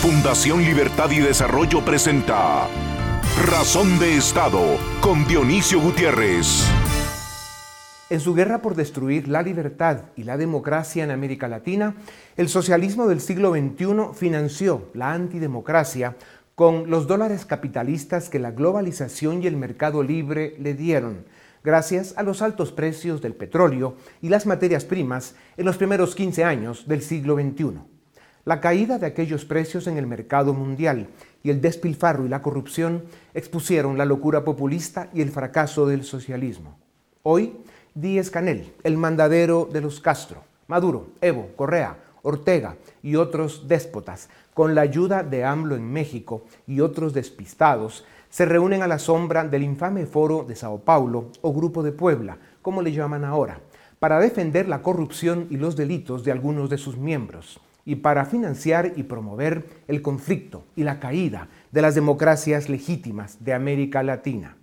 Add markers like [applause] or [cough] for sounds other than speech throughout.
Fundación Libertad y Desarrollo presenta Razón de Estado con Dionisio Gutiérrez. En su guerra por destruir la libertad y la democracia en América Latina, el socialismo del siglo XXI financió la antidemocracia con los dólares capitalistas que la globalización y el mercado libre le dieron, gracias a los altos precios del petróleo y las materias primas en los primeros 15 años del siglo XXI. La caída de aquellos precios en el mercado mundial y el despilfarro y la corrupción expusieron la locura populista y el fracaso del socialismo. Hoy, Díez Canel, el mandadero de los Castro, Maduro, Evo, Correa, Ortega y otros déspotas, con la ayuda de AMLO en México y otros despistados, se reúnen a la sombra del infame foro de Sao Paulo o Grupo de Puebla, como le llaman ahora, para defender la corrupción y los delitos de algunos de sus miembros y para financiar y promover el conflicto y la caída de las democracias legítimas de América Latina.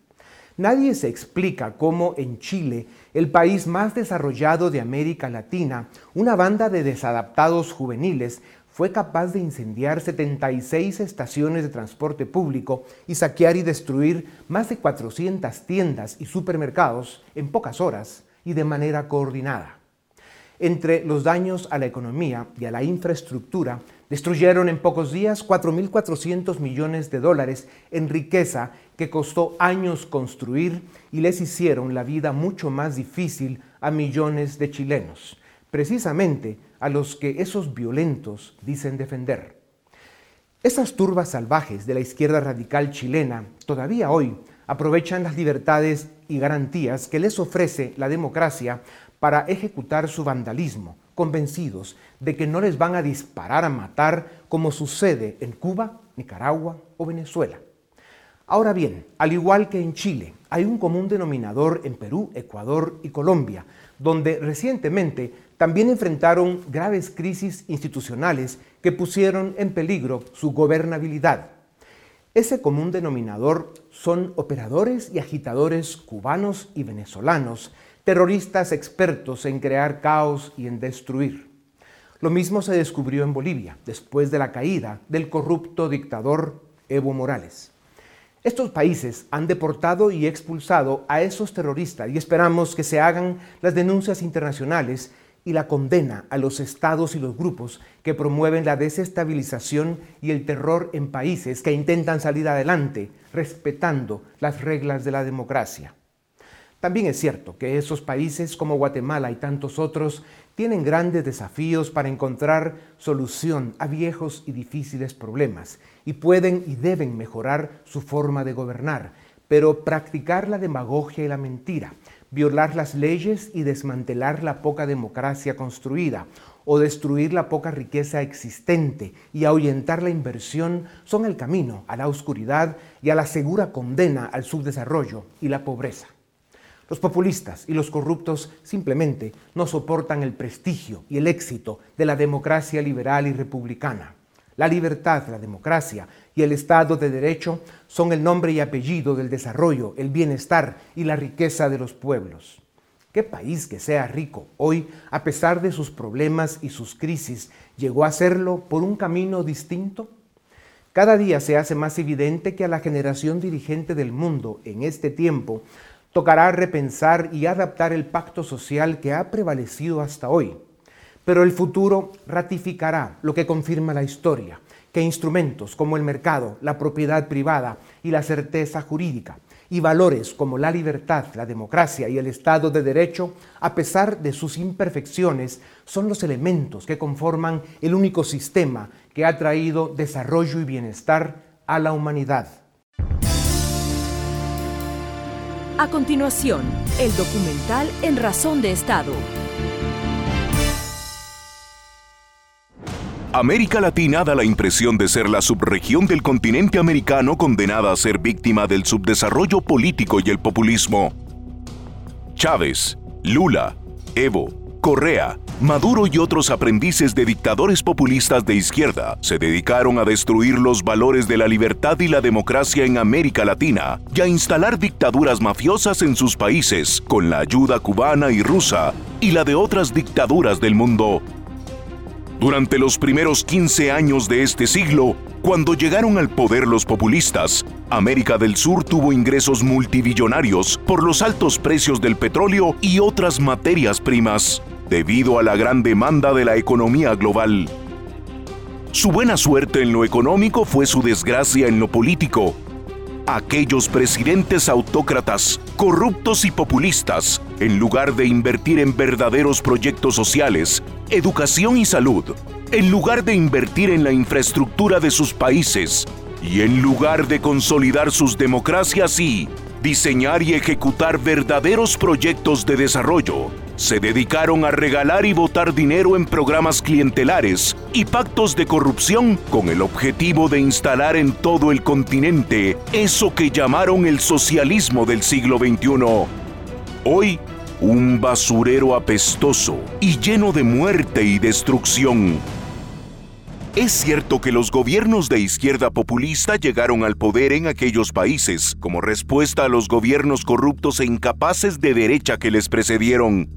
Nadie se explica cómo en Chile, el país más desarrollado de América Latina, una banda de desadaptados juveniles fue capaz de incendiar 76 estaciones de transporte público y saquear y destruir más de 400 tiendas y supermercados en pocas horas y de manera coordinada. Entre los daños a la economía y a la infraestructura, destruyeron en pocos días 4.400 millones de dólares en riqueza que costó años construir y les hicieron la vida mucho más difícil a millones de chilenos, precisamente a los que esos violentos dicen defender. Esas turbas salvajes de la izquierda radical chilena todavía hoy aprovechan las libertades y garantías que les ofrece la democracia para ejecutar su vandalismo, convencidos de que no les van a disparar a matar como sucede en Cuba, Nicaragua o Venezuela. Ahora bien, al igual que en Chile, hay un común denominador en Perú, Ecuador y Colombia, donde recientemente también enfrentaron graves crisis institucionales que pusieron en peligro su gobernabilidad. Ese común denominador son operadores y agitadores cubanos y venezolanos terroristas expertos en crear caos y en destruir. Lo mismo se descubrió en Bolivia después de la caída del corrupto dictador Evo Morales. Estos países han deportado y expulsado a esos terroristas y esperamos que se hagan las denuncias internacionales y la condena a los estados y los grupos que promueven la desestabilización y el terror en países que intentan salir adelante respetando las reglas de la democracia. También es cierto que esos países como Guatemala y tantos otros tienen grandes desafíos para encontrar solución a viejos y difíciles problemas y pueden y deben mejorar su forma de gobernar, pero practicar la demagogia y la mentira, violar las leyes y desmantelar la poca democracia construida o destruir la poca riqueza existente y ahuyentar la inversión son el camino a la oscuridad y a la segura condena al subdesarrollo y la pobreza. Los populistas y los corruptos simplemente no soportan el prestigio y el éxito de la democracia liberal y republicana. La libertad, la democracia y el Estado de Derecho son el nombre y apellido del desarrollo, el bienestar y la riqueza de los pueblos. ¿Qué país que sea rico hoy, a pesar de sus problemas y sus crisis, llegó a serlo por un camino distinto? Cada día se hace más evidente que a la generación dirigente del mundo en este tiempo Tocará repensar y adaptar el pacto social que ha prevalecido hasta hoy. Pero el futuro ratificará lo que confirma la historia, que instrumentos como el mercado, la propiedad privada y la certeza jurídica, y valores como la libertad, la democracia y el Estado de Derecho, a pesar de sus imperfecciones, son los elementos que conforman el único sistema que ha traído desarrollo y bienestar a la humanidad. A continuación, el documental En Razón de Estado. América Latina da la impresión de ser la subregión del continente americano condenada a ser víctima del subdesarrollo político y el populismo. Chávez, Lula, Evo, Correa, Maduro y otros aprendices de dictadores populistas de izquierda se dedicaron a destruir los valores de la libertad y la democracia en América Latina y a instalar dictaduras mafiosas en sus países con la ayuda cubana y rusa y la de otras dictaduras del mundo. Durante los primeros 15 años de este siglo, cuando llegaron al poder los populistas, América del Sur tuvo ingresos multibillonarios por los altos precios del petróleo y otras materias primas, debido a la gran demanda de la economía global. Su buena suerte en lo económico fue su desgracia en lo político, aquellos presidentes autócratas, corruptos y populistas, en lugar de invertir en verdaderos proyectos sociales, educación y salud, en lugar de invertir en la infraestructura de sus países, y en lugar de consolidar sus democracias y diseñar y ejecutar verdaderos proyectos de desarrollo, se dedicaron a regalar y votar dinero en programas clientelares y pactos de corrupción con el objetivo de instalar en todo el continente eso que llamaron el socialismo del siglo XXI. Hoy, un basurero apestoso y lleno de muerte y destrucción. Es cierto que los gobiernos de izquierda populista llegaron al poder en aquellos países como respuesta a los gobiernos corruptos e incapaces de derecha que les precedieron.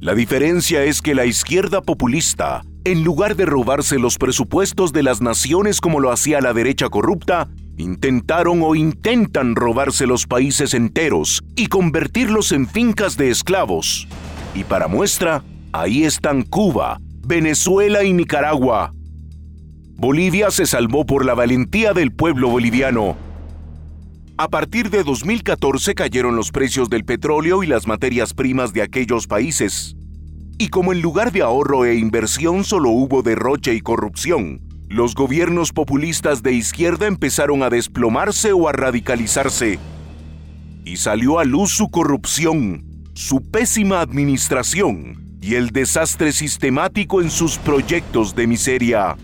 La diferencia es que la izquierda populista, en lugar de robarse los presupuestos de las naciones como lo hacía la derecha corrupta, intentaron o intentan robarse los países enteros y convertirlos en fincas de esclavos. Y para muestra, ahí están Cuba, Venezuela y Nicaragua. Bolivia se salvó por la valentía del pueblo boliviano. A partir de 2014 cayeron los precios del petróleo y las materias primas de aquellos países. Y como en lugar de ahorro e inversión solo hubo derroche y corrupción, los gobiernos populistas de izquierda empezaron a desplomarse o a radicalizarse. Y salió a luz su corrupción, su pésima administración y el desastre sistemático en sus proyectos de miseria.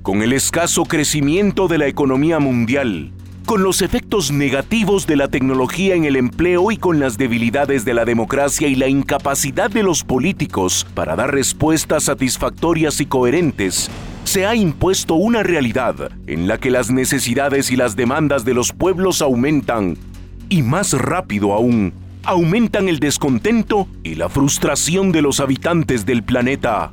Con el escaso crecimiento de la economía mundial, con los efectos negativos de la tecnología en el empleo y con las debilidades de la democracia y la incapacidad de los políticos para dar respuestas satisfactorias y coherentes, se ha impuesto una realidad en la que las necesidades y las demandas de los pueblos aumentan, y más rápido aún, aumentan el descontento y la frustración de los habitantes del planeta.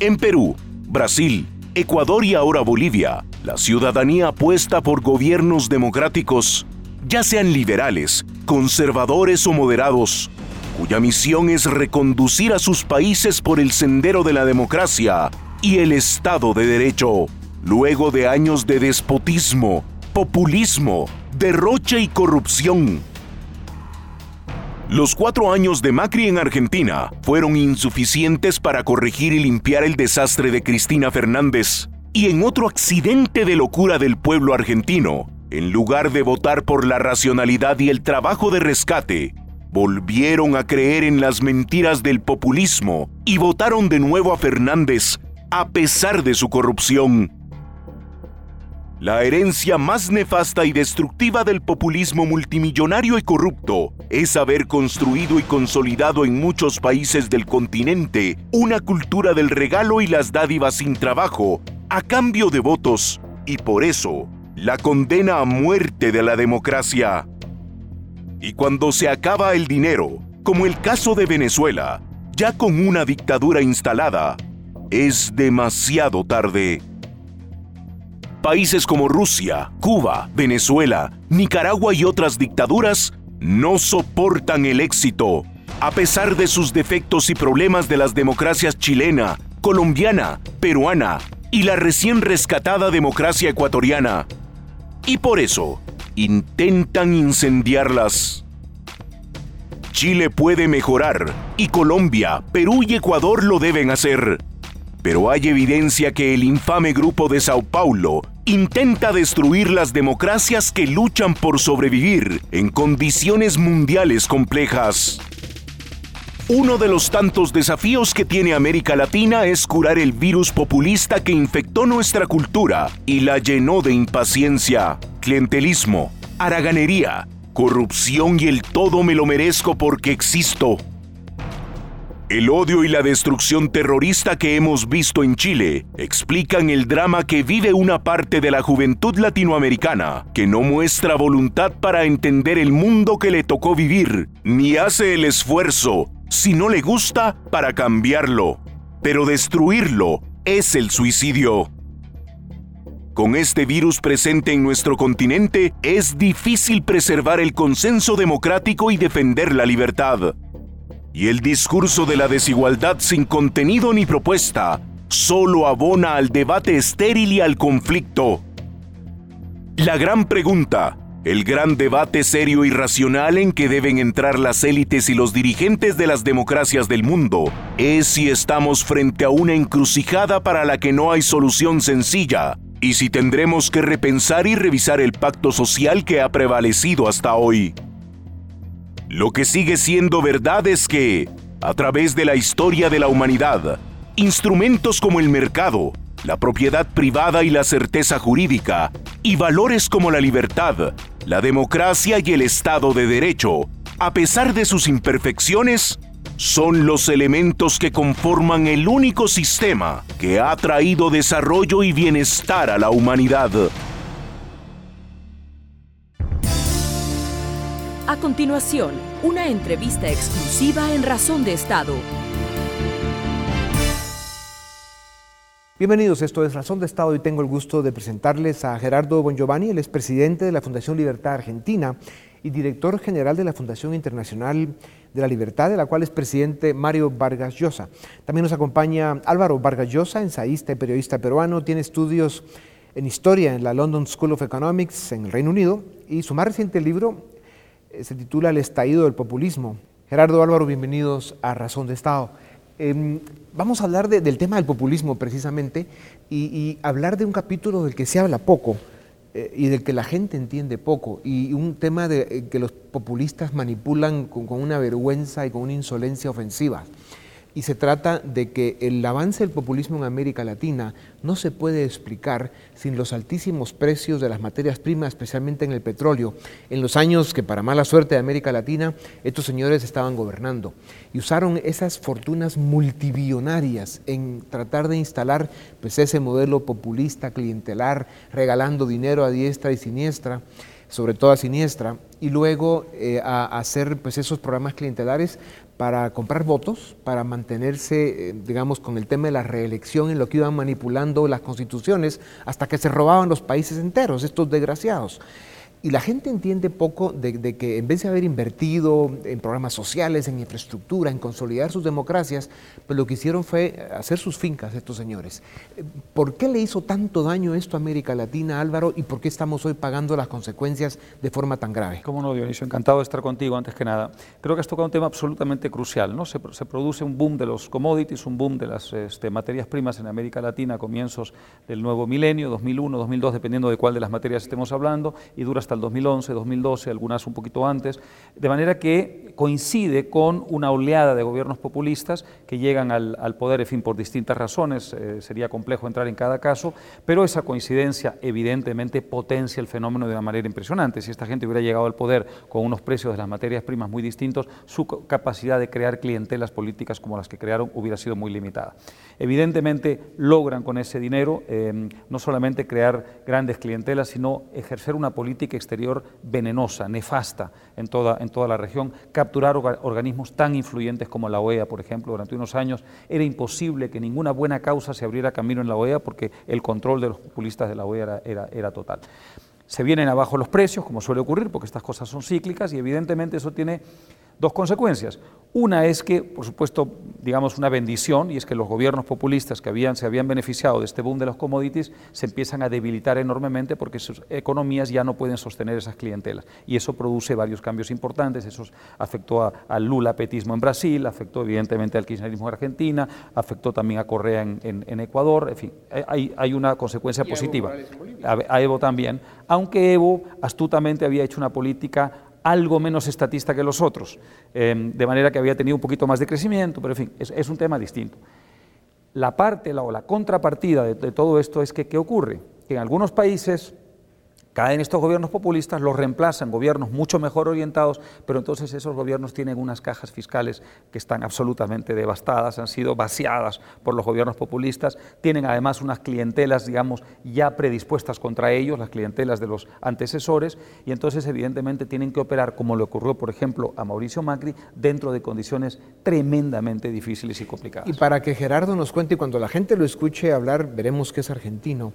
En Perú, Brasil, Ecuador y ahora Bolivia, la ciudadanía apuesta por gobiernos democráticos, ya sean liberales, conservadores o moderados, cuya misión es reconducir a sus países por el sendero de la democracia y el Estado de Derecho, luego de años de despotismo, populismo, derroche y corrupción. Los cuatro años de Macri en Argentina fueron insuficientes para corregir y limpiar el desastre de Cristina Fernández, y en otro accidente de locura del pueblo argentino, en lugar de votar por la racionalidad y el trabajo de rescate, volvieron a creer en las mentiras del populismo y votaron de nuevo a Fernández a pesar de su corrupción. La herencia más nefasta y destructiva del populismo multimillonario y corrupto es haber construido y consolidado en muchos países del continente una cultura del regalo y las dádivas sin trabajo a cambio de votos y por eso la condena a muerte de la democracia. Y cuando se acaba el dinero, como el caso de Venezuela, ya con una dictadura instalada, es demasiado tarde. Países como Rusia, Cuba, Venezuela, Nicaragua y otras dictaduras no soportan el éxito, a pesar de sus defectos y problemas de las democracias chilena, colombiana, peruana, y la recién rescatada democracia ecuatoriana. Y por eso, intentan incendiarlas. Chile puede mejorar, y Colombia, Perú y Ecuador lo deben hacer. Pero hay evidencia que el infame grupo de Sao Paulo intenta destruir las democracias que luchan por sobrevivir en condiciones mundiales complejas. Uno de los tantos desafíos que tiene América Latina es curar el virus populista que infectó nuestra cultura y la llenó de impaciencia, clientelismo, haraganería, corrupción y el todo me lo merezco porque existo. El odio y la destrucción terrorista que hemos visto en Chile explican el drama que vive una parte de la juventud latinoamericana, que no muestra voluntad para entender el mundo que le tocó vivir, ni hace el esfuerzo si no le gusta, para cambiarlo. pero destruirlo es el suicidio. Con este virus presente en nuestro continente, es difícil preservar el consenso democrático y defender la libertad. Y el discurso de la desigualdad sin contenido ni propuesta solo abona al debate estéril y al conflicto. La gran pregunta, el gran debate serio y racional en que deben entrar las élites y los dirigentes de las democracias del mundo, es si estamos frente a una encrucijada para la que no hay solución sencilla, y si tendremos que repensar y revisar el pacto social que ha prevalecido hasta hoy. Lo que sigue siendo verdad es que, a través de la historia de la humanidad, instrumentos como el mercado, la propiedad privada y la certeza jurídica, y valores como la libertad, la democracia y el Estado de Derecho, a pesar de sus imperfecciones, son los elementos que conforman el único sistema que ha traído desarrollo y bienestar a la humanidad. A continuación, una entrevista exclusiva en Razón de Estado. Bienvenidos, esto es Razón de Estado y tengo el gusto de presentarles a Gerardo Bongiovanni, el expresidente de la Fundación Libertad Argentina y director general de la Fundación Internacional de la Libertad, de la cual es presidente Mario Vargas Llosa. También nos acompaña Álvaro Vargas Llosa, ensayista y periodista peruano, tiene estudios en historia en la London School of Economics en el Reino Unido y su más reciente libro eh, se titula El estallido del populismo. Gerardo Álvaro, bienvenidos a Razón de Estado. Em, vamos a hablar del tema del populismo precisamente y, hablar de un capítulo del que se habla poco eh, y del que la gente entiende poco y un tema de eh, que los populistas manipulan con, con una vergüenza y con una insolencia ofensiva y se trata de que el avance del populismo en América Latina no se puede explicar sin los altísimos precios de las materias primas, especialmente en el petróleo, en los años que para mala suerte de América Latina estos señores estaban gobernando y usaron esas fortunas multibillonarias en tratar de instalar pues, ese modelo populista, clientelar, regalando dinero a diestra y siniestra sobre todo a siniestra, y luego eh, a, hacer pues, esos programas clientelares para comprar votos, para mantenerse, eh, digamos, con el tema de la reelección en lo que iban manipulando las constituciones, hasta que se robaban los países enteros, estos desgraciados. Y la gente entiende poco de, que en vez de haber invertido en programas sociales, en infraestructura, en consolidar sus democracias, pues lo que hicieron fue hacer sus fincas estos señores. ¿Por qué le hizo tanto daño esto a América Latina, Álvaro, y por qué estamos hoy pagando las consecuencias de forma tan grave? Cómo no, Dionisio, encantado de estar contigo antes que nada. Creo que has tocado un tema absolutamente crucial, ¿no? Se, produce un boom de los commodities, un boom de las este, materias primas en América Latina a comienzos del nuevo milenio, 2001, 2002, dependiendo de cuál de las materias estemos hablando, y dura hasta el 2011, 2012, algunas un poquito antes, de manera que coincide con una oleada de gobiernos populistas que llegan al, poder, en fin, por distintas razones, eh, sería complejo entrar en cada caso, pero esa coincidencia evidentemente potencia el fenómeno de una manera impresionante. Si esta gente hubiera llegado al poder con unos precios de las materias primas muy distintos, su capacidad de crear clientelas políticas como las que crearon hubiera sido muy limitada. Evidentemente logran con ese dinero eh, no solamente crear grandes clientelas, sino ejercer una política exterior venenosa, nefasta en toda, en toda la región, capturar organismos tan influyentes como la OEA, por ejemplo, durante unos años era imposible que ninguna buena causa se abriera camino en la OEA porque el control de los populistas de la OEA era, era total. Se vienen abajo los precios, como suele ocurrir, porque estas cosas son cíclicas y evidentemente eso tiene dos consecuencias. Una es que, por supuesto, digamos una bendición, y es que los gobiernos populistas que habían, se habían beneficiado de este boom de los commodities se empiezan a debilitar enormemente porque sus economías ya no pueden sostener esas clientelas. Y eso produce varios cambios importantes. Eso afectó al Lula-petismo en Brasil, afectó evidentemente al kirchnerismo en Argentina, afectó también a Correa en, Ecuador. En fin, hay, hay una consecuencia positiva. a Evo también, aunque Evo astutamente había hecho una política algo menos estatista que los otros, em, de manera que había tenido un poquito más de crecimiento, pero en fin, es, un tema distinto. La parte la, o la contrapartida de, todo esto es que, ¿qué ocurre? Que en algunos países Caen estos gobiernos populistas, los reemplazan gobiernos mucho mejor orientados, pero entonces esos gobiernos tienen unas cajas fiscales que están absolutamente devastadas, han sido vaciadas por los gobiernos populistas, tienen además unas clientelas, digamos, ya predispuestas contra ellos, las clientelas de los antecesores, y entonces evidentemente tienen que operar, como le ocurrió, por ejemplo, a Mauricio Macri, dentro de condiciones tremendamente difíciles y complicadas. Y para que Gerardo nos cuente, y cuando la gente lo escuche hablar, veremos que es argentino.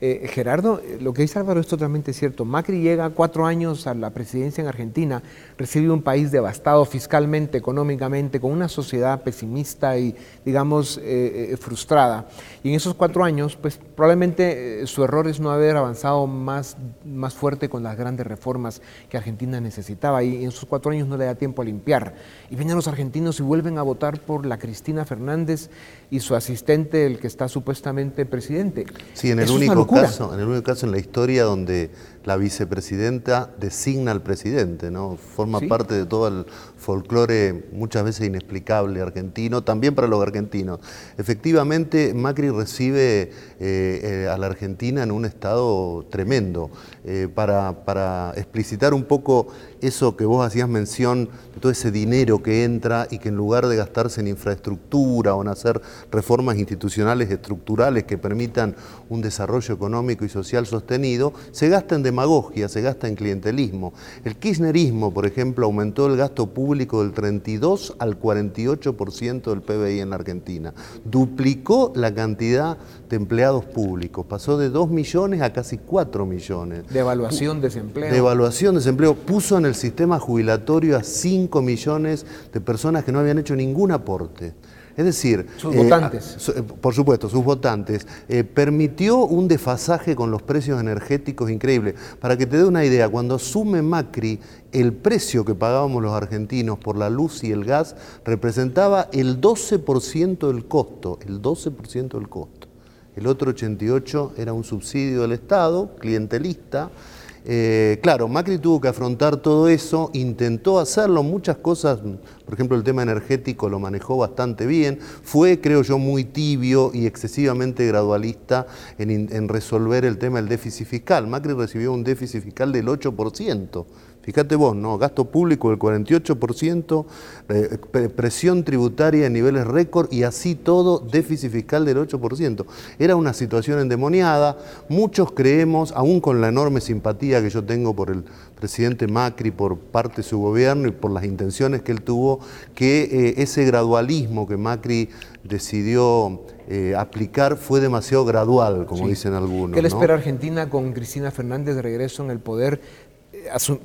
Eh, Gerardo, eh, lo que dice Álvaro es totalmente cierto. Macri llega cuatro años a la presidencia en Argentina, recibe un país devastado fiscalmente, económicamente, con una sociedad pesimista y, digamos, eh, frustrada. Y en esos cuatro años, pues probablemente su error es no haber avanzado más, más fuerte con las grandes reformas que Argentina necesitaba. Y en esos cuatro años no le da tiempo a limpiar. Y vienen los argentinos y vuelven a votar por la Cristina Fernández y su asistente, el que está supuestamente presidente. Sí, en el único caso, en el único caso en la historia donde la vicepresidenta designa al presidente, ¿no? Forma parte de todo el folclore muchas veces inexplicable argentino, también para los argentinos. Efectivamente, Macri recibe eh, eh, a la Argentina en un estado tremendo. Eh, para, para explicitar un poco eso que vos hacías mención de todo ese dinero que entra y que en lugar de gastarse en infraestructura o en hacer reformas institucionales estructurales que permitan un desarrollo económico y social sostenido, se gasta en demagogia, se gasta en clientelismo. El kirchnerismo, por ejemplo, aumentó el gasto público del 32 al 48% del PBI en la Argentina. Duplicó la cantidad de empleados públicos, pasó de 2 millones a casi 4 millones. De evaluación, desempleo. De evaluación, desempleo. Puso en el sistema jubilatorio a 5 millones de personas que no habían hecho ningún aporte. Es decir, sus votantes. Eh, por supuesto, sus votantes. Eh, permitió un desfasaje con los precios energéticos increíble. Para que te dé una idea, cuando asume Macri, el precio que pagábamos los argentinos por la luz y el gas representaba el 12% del costo, el 12% del costo. El otro 88% era un subsidio del Estado, clientelista, eh, claro, Macri tuvo que afrontar todo eso, intentó hacerlo, muchas cosas, por ejemplo el tema energético lo manejó bastante bien, fue creo yo muy tibio y excesivamente gradualista en, en resolver el tema del déficit fiscal. Macri recibió un déficit fiscal del 8%. Fíjate vos, ¿no? Gasto público del 48%, eh, presión tributaria en niveles récord y así todo, déficit fiscal del 8%. Era una situación endemoniada. Muchos creemos, aún con la enorme simpatía que yo tengo por el presidente Macri, por parte de su gobierno y por las intenciones que él tuvo, que eh, ese gradualismo que Macri decidió eh, aplicar fue demasiado gradual, como dicen algunos. ¿Qué le espera Argentina con Cristina Fernández de regreso en el poder?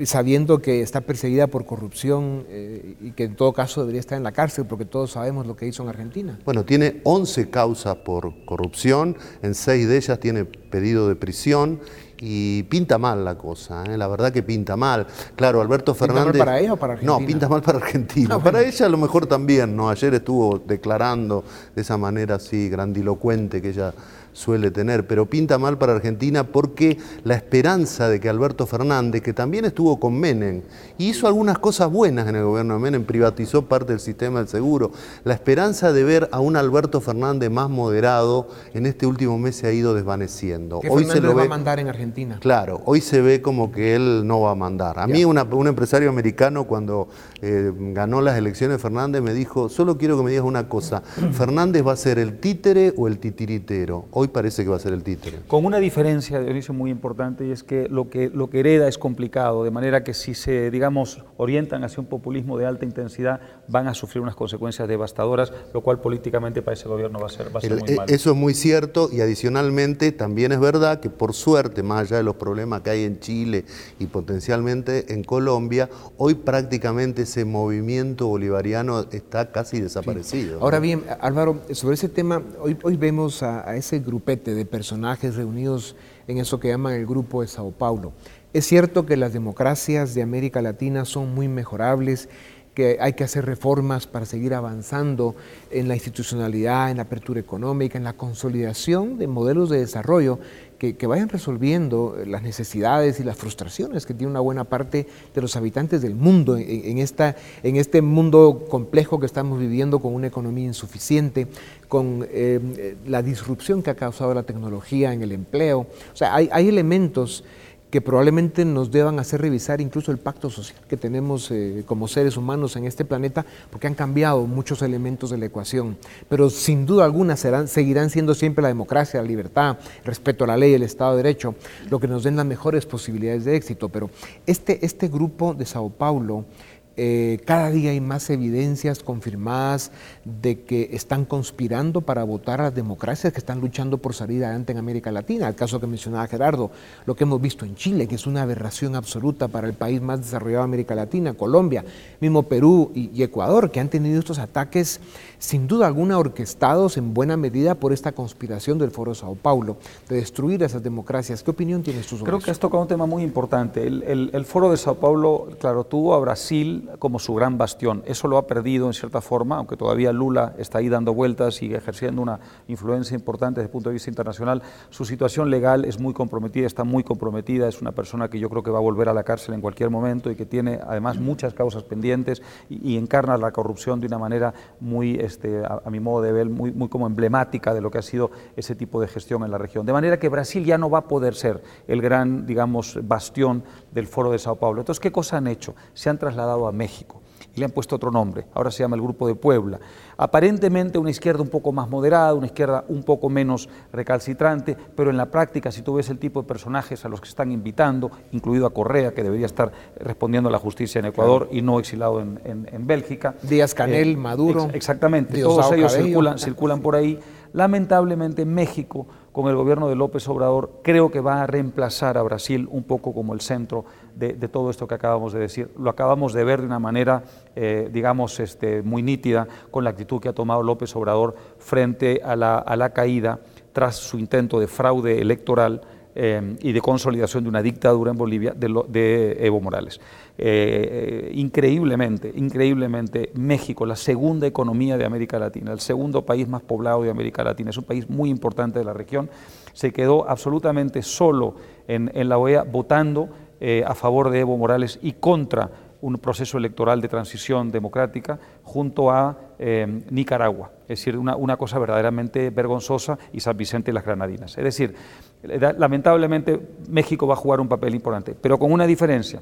Sabiendo que está perseguida por corrupción eh, y que en todo caso debería estar en la cárcel, porque todos sabemos lo que hizo en Argentina. Bueno, tiene 11 causas por corrupción, en 6 de ellas tiene pedido de prisión y pinta mal la cosa, ¿eh? la verdad que pinta mal. Claro, Alberto Fernández... ¿Pinta mal para ella o para Argentina? No, pinta mal para Argentina. Ah, para ella a lo mejor también, ¿no? Ayer estuvo declarando de esa manera así grandilocuente que ella suele tener, pero pinta mal para Argentina porque la esperanza de que Alberto Fernández, que también estuvo con Menem, y hizo algunas cosas buenas en el gobierno de Menem, privatizó parte del sistema del seguro, la esperanza de ver a un Alberto Fernández más moderado en este último mes se ha ido desvaneciendo. hoy se lo va a mandar en Argentina. Claro, hoy se ve como que él no va a mandar. A mí un empresario americano cuando eh, ganó las elecciones Fernández me dijo, solo quiero que me digas una cosa, [clears throat] ¿Fernández va a ser el títere o el titiritero? Hoy parece que va a ser el títere. Con una diferencia, Dionisio, muy importante, y es que lo que, lo que hereda es complicado, de manera que si se, digamos, orientan hacia un populismo de alta intensidad, van a sufrir unas consecuencias devastadoras, lo cual políticamente para ese gobierno va a ser, va a ser muy malo. Eso es muy cierto, y adicionalmente también es verdad que por suerte, más allá de los problemas que hay en Chile y potencialmente en Colombia, hoy prácticamente ese movimiento bolivariano está casi desaparecido. Ahora bien, Álvaro, sobre ese tema, hoy, hoy vemos a ese grupo de personajes reunidos en eso que llaman el Grupo de Sao Paulo. Es cierto que las democracias de América Latina son muy mejorables, que hay que hacer reformas para seguir avanzando en la institucionalidad, en la apertura económica, en la consolidación de modelos de desarrollo que, vayan resolviendo las necesidades y las frustraciones que tiene una buena parte de los habitantes del mundo en, esta, en este mundo complejo que estamos viviendo con una economía insuficiente, con eh, la disrupción que ha causado la tecnología en el empleo. O sea, hay elementos que probablemente nos deban hacer revisar incluso el pacto social que tenemos eh, como seres humanos en este planeta, porque han cambiado muchos elementos de la ecuación. Pero sin duda alguna serán, seguirán siendo siempre la democracia, la libertad, el respeto a la ley, el Estado de Derecho, lo que nos den las mejores posibilidades de éxito. Pero este, este grupo de Sao Paulo, eh, cada día hay más evidencias confirmadas de que están conspirando para votar a las democracias que están luchando por salir adelante en América Latina. El caso que mencionaba Gerardo, lo que hemos visto en Chile, que es una aberración absoluta para el país más desarrollado de América Latina, Colombia, mismo Perú y Ecuador, que han tenido estos ataques sin duda alguna orquestados en buena medida por esta conspiración del Foro de Sao Paulo, de destruir esas democracias. ¿Qué opinión tienes tú sobre Creo que has tocado un tema muy importante. El, Foro de Sao Paulo, claro, tuvo a Brasil como su gran bastión. Eso lo ha perdido en cierta forma, aunque todavía Lula está ahí dando vueltas y ejerciendo una influencia importante desde el punto de vista internacional. Su situación legal es muy comprometida, está muy comprometida. Es una persona que yo creo que va a volver a la cárcel en cualquier momento y que tiene además muchas causas pendientes y, encarna la corrupción de una manera muy este, a, mi modo de ver, muy, como emblemática de lo que ha sido ese tipo de gestión en la región. De manera que Brasil ya no va a poder ser el gran, digamos, bastión del Foro de Sao Paulo. Entonces, ¿qué cosa han hecho? Se han trasladado a México y le han puesto otro nombre. Ahora se llama el Grupo de Puebla. Aparentemente una izquierda un poco más moderada, una izquierda un poco menos recalcitrante, pero en la práctica, si tú ves el tipo de personajes a los que están invitando, incluido a Correa, que debería estar respondiendo a la justicia en Ecuador y no exilado en, Bélgica. Díaz Canel, eh, Maduro. exactamente, todos ellos circulan, circulan por ahí. Lamentablemente México, con el gobierno de López Obrador, creo que va a reemplazar a Brasil un poco como el centro de, todo esto que acabamos de decir. Lo acabamos de ver de una manera, eh, digamos, este, muy nítida con la actitud que ha tomado López Obrador frente a la, a la caída tras su intento de fraude electoral eh, y de consolidación de una dictadura en Bolivia de, Evo Morales. Eh, increíblemente, increíblemente, México, la segunda economía de América Latina, el segundo país más poblado de América Latina, es un país muy importante de la región, se quedó absolutamente solo en, la OEA votando eh, a favor de Evo Morales y contra un proceso electoral de transición democrática junto a eh, Nicaragua. Es decir, una, una, cosa verdaderamente vergonzosa y San Vicente y las Granadinas. Es decir, lamentablemente México va a jugar un papel importante, pero con una diferencia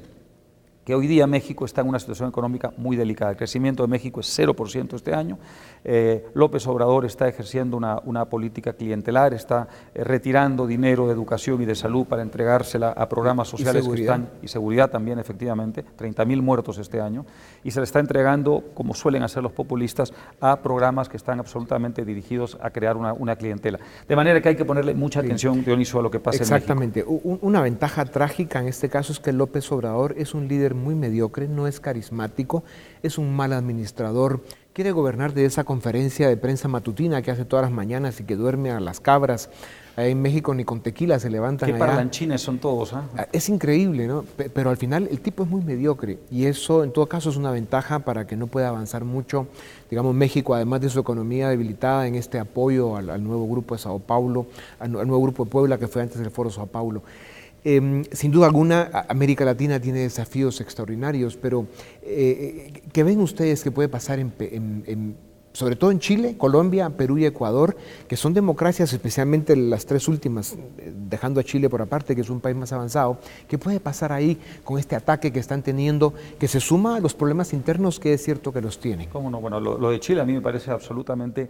que hoy día México está en una situación económica muy delicada. El crecimiento de México es 0% este año. Eh, López Obrador está ejerciendo una, política clientelar, está eh, retirando dinero de educación y de salud para entregársela a programas sociales que están, y seguridad también, efectivamente, 30.000 muertos este año, y se le está entregando, como suelen hacer los populistas, a programas que están absolutamente dirigidos a crear una, clientela. De manera que hay que ponerle mucha atención, Dionisio, a lo que pasa en México. Exactamente. Una ventaja trágica en este caso es que López Obrador es un líder muy mediocre, no es carismático, es un mal administrador, quiere gobernar de esa conferencia de prensa matutina que hace todas las mañanas y que duerme a las cabras. en México ni con tequila se levantan Qué parlanchines son todos, ¿ah? Ah, Es increíble, ¿no? Pero al final el tipo es muy mediocre y eso en todo caso es una ventaja para que no pueda avanzar mucho. Digamos, México, además de su economía debilitada en este apoyo al, nuevo grupo de Sao Paulo, al, al, nuevo grupo de Puebla que fue antes del Foro Sao Paulo. Em, sin duda alguna, América Latina tiene desafíos extraordinarios, pero eh, eh, ¿qué ven ustedes que puede pasar sobre todo en Chile, Colombia, Perú y Ecuador, que son democracias, especialmente las tres últimas, eh, dejando a Chile por aparte, que es un país más avanzado, ¿qué puede pasar ahí con este ataque que están teniendo, que se suma a los problemas internos que es cierto que los tienen? ¿Cómo no? Bueno, lo de Chile a mí me parece absolutamente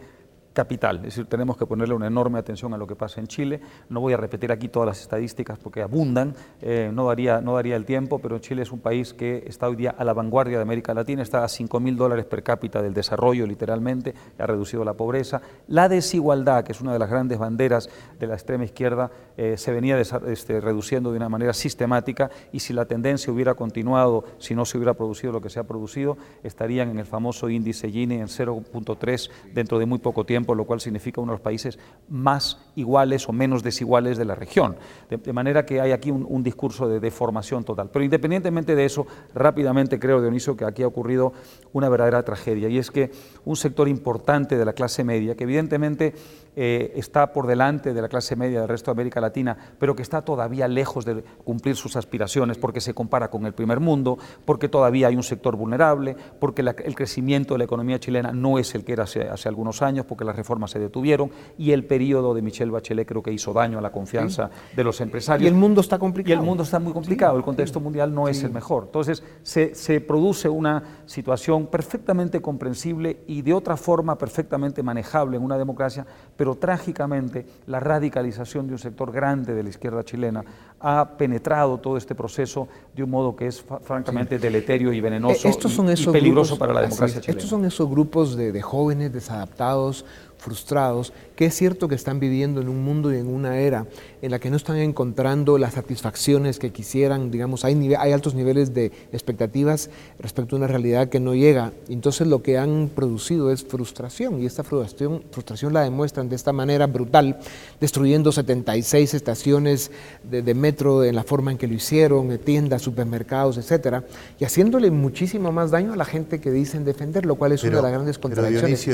capital, es decir, tenemos que ponerle una enorme atención a lo que pasa en Chile. No voy a repetir aquí todas las estadísticas porque abundan, eh, no, daría, no daría el tiempo, pero Chile es un país que está hoy día a la vanguardia de América Latina, está a 5 mil dólares per cápita del desarrollo, literalmente, ha reducido la pobreza. La desigualdad, que es una de las grandes banderas de la extrema izquierda, eh, se venía este, reduciendo de una manera sistemática y si la tendencia hubiera continuado, si no se hubiera producido lo que se ha producido, estarían en el famoso índice Gini en 0.3 dentro de muy poco tiempo lo cual significa uno de los países más iguales o menos desiguales de la región. De, manera que hay aquí un, discurso de deformación total. Pero independientemente de eso, rápidamente creo, Dionisio, que aquí ha ocurrido una verdadera tragedia, y es que un sector importante de la clase media, que evidentemente eh, está por delante de la clase media del resto de América Latina, pero que está todavía lejos de cumplir sus aspiraciones porque se compara con el primer mundo, porque todavía hay un sector vulnerable, porque el crecimiento de la economía chilena no es el que era hace, hace algunos años, porque la las reformas se detuvieron y el periodo de Michelle Bachelet creo que hizo daño a la confianza de los empresarios. Y el mundo está complicado. Y el mundo está muy complicado, el contexto mundial no es el mejor. Entonces se, se produce una situación perfectamente comprensible y de otra forma perfectamente manejable en una democracia, pero trágicamente la radicalización de un sector grande de la izquierda chilena ha penetrado todo este proceso de un modo que es francamente deleterio y venenoso y, peligroso para la democracia chilena. Estos son esos grupos de, de jóvenes desadaptados, frustrados, que es cierto que están viviendo en un mundo y en una era en la que no están encontrando las satisfacciones que quisieran, digamos, hay, hay altos niveles de expectativas respecto a una realidad que no llega. Entonces lo que han producido es frustración y esta frustración, frustración la demuestran de esta manera brutal, destruyendo 76 estaciones de, metro en la forma en que lo hicieron, tiendas, supermercados, etcétera, y haciéndole muchísimo más daño a la gente que dicen defender, lo cual es una de las grandes contradicciones.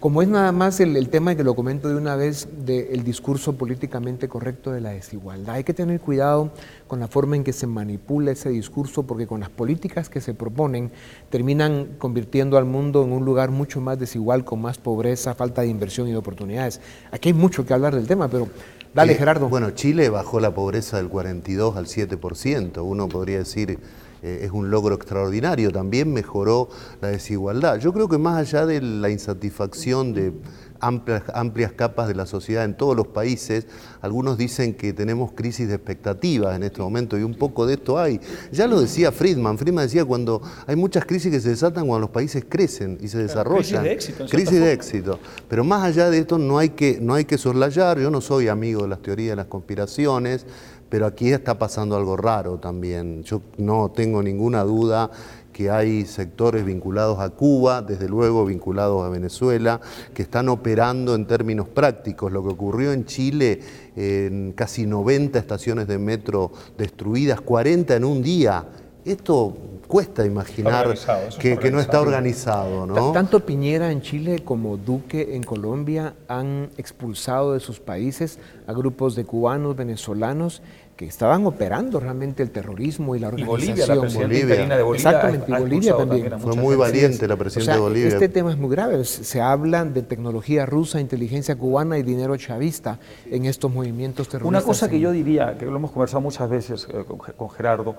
Como es nada más el, el tema que lo comento de una vez del discurso políticamente correcto de la desigualdad. Hay que tener cuidado con la forma en que se manipula ese discurso porque con las políticas que se proponen terminan convirtiendo al mundo en un lugar mucho más desigual, con más pobreza, falta de inversión y de oportunidades. Aquí hay mucho que hablar del tema, pero dale Gerardo. Bueno, Chile bajó la pobreza del 42 al 7%, uno podría decir eh, es un logro extraordinario, también mejoró la desigualdad. Yo creo que más allá de la insatisfacción de amplias, amplias capas de la sociedad en todos los países. Algunos dicen que tenemos crisis de expectativas en este momento y un poco de esto hay. Ya lo decía Friedman. Friedman decía cuando hay muchas crisis que se desatan cuando los países crecen y se desarrollan. Crisis de éxito. Crisis de éxito. Pero más allá de esto no hay, que, no hay que soslayar. Yo no soy amigo de las teorías de las conspiraciones pero aquí está pasando algo raro también. Yo no tengo ninguna duda que hay sectores vinculados a Cuba, desde luego vinculados a Venezuela, que están operando en términos prácticos. Lo que ocurrió en Chile, en casi 90 estaciones de metro destruidas, 40 en un día, esto cuesta imaginar que, no está organizado. ¿no? Tanto Piñera en Chile como Duque en Colombia han expulsado de sus países a grupos de cubanos, venezolanos que estaban operando realmente el terrorismo y la organización. Y Bolivia, la presidenta de Bolivia. Exactamente, y Bolivia también. Fue muy valiente la presidenta de Bolivia. Este tema es muy grave. Se habla de tecnología rusa, inteligencia cubana y dinero chavista en estos movimientos terroristas. Una cosa que yo diría, que lo hemos conversado muchas veces eh, con Gerardo,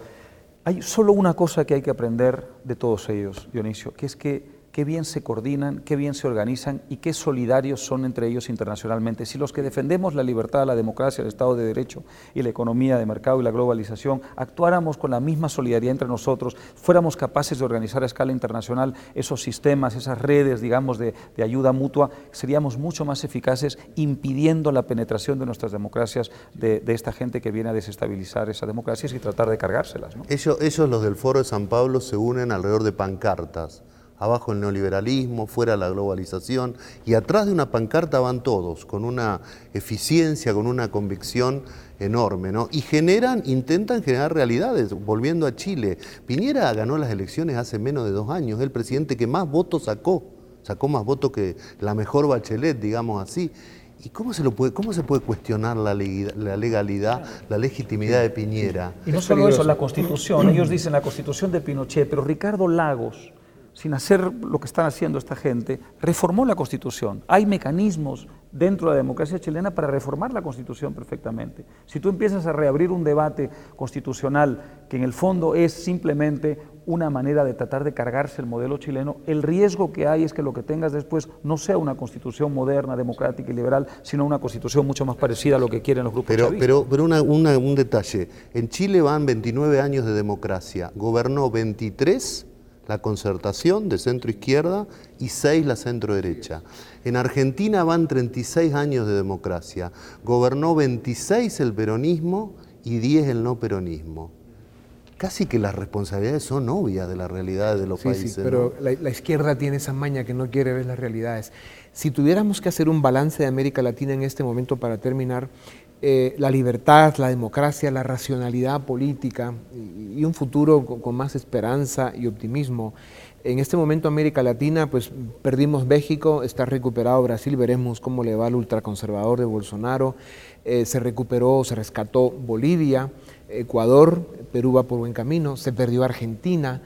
hay solo una cosa que hay que aprender de todos ellos, Dionisio, que es que qué bien se coordinan, qué bien se organizan y qué solidarios son entre ellos internacionalmente. Si los que defendemos la libertad, la democracia, el Estado de Derecho y la economía de mercado y la globalización actuáramos con la misma solidaridad entre nosotros, fuéramos capaces de organizar a escala internacional esos sistemas, esas redes, digamos, de, ayuda mutua, seríamos mucho más eficaces impidiendo la penetración de nuestras democracias de, esta gente que viene a desestabilizar esas democracias y tratar de cargárselas. Ellos, ellos, los del Foro de San Pablo, se unen alrededor de pancartas abajo el neoliberalismo, fuera la globalización, y atrás de una pancarta van todos, con una eficiencia, con una convicción enorme, ¿no? Y generan, intentan generar realidades, volviendo a Chile. Piñera ganó las elecciones hace menos de dos años, es el presidente que más votos sacó, sacó más votos que la mejor Bachelet, digamos así. ¿Y cómo se, lo puede, cómo se puede cuestionar la legalidad, la legitimidad de Piñera? Y no solo eso, la Constitución. Ellos dicen la Constitución de Pinochet, pero Ricardo Lagos, sin hacer lo que están haciendo esta gente, reformó la Constitución. Hay mecanismos dentro de la democracia chilena para reformar la Constitución perfectamente. Si tú empiezas a reabrir un debate constitucional que en el fondo es simplemente una manera de tratar de cargarse el modelo chileno, el riesgo que hay es que lo que tengas después no sea una constitución moderna, democrática y liberal, sino una constitución mucho más parecida a lo que quieren los grupos Pero, pero, pero un detalle, en Chile van 29 años de democracia, gobernó 23 la concertación de centro izquierda y seis la centro derecha. En Argentina van 36 años de democracia. Gobernó 26 el peronismo y 10 el no peronismo. Casi que las responsabilidades son obvias de la realidad de los países. Sí, pero la, la, izquierda tiene esa maña que no quiere ver las realidades. Si tuviéramos que hacer un balance de América Latina en este momento para terminar, eh, la libertad, la democracia, la racionalidad política y, un futuro con, más esperanza y optimismo. En este momento América Latina, pues perdimos México, está recuperado Brasil, veremos cómo le va al ultraconservador de Bolsonaro, eh, se recuperó, se rescató Bolivia, Ecuador, Perú va por buen camino, se perdió Argentina,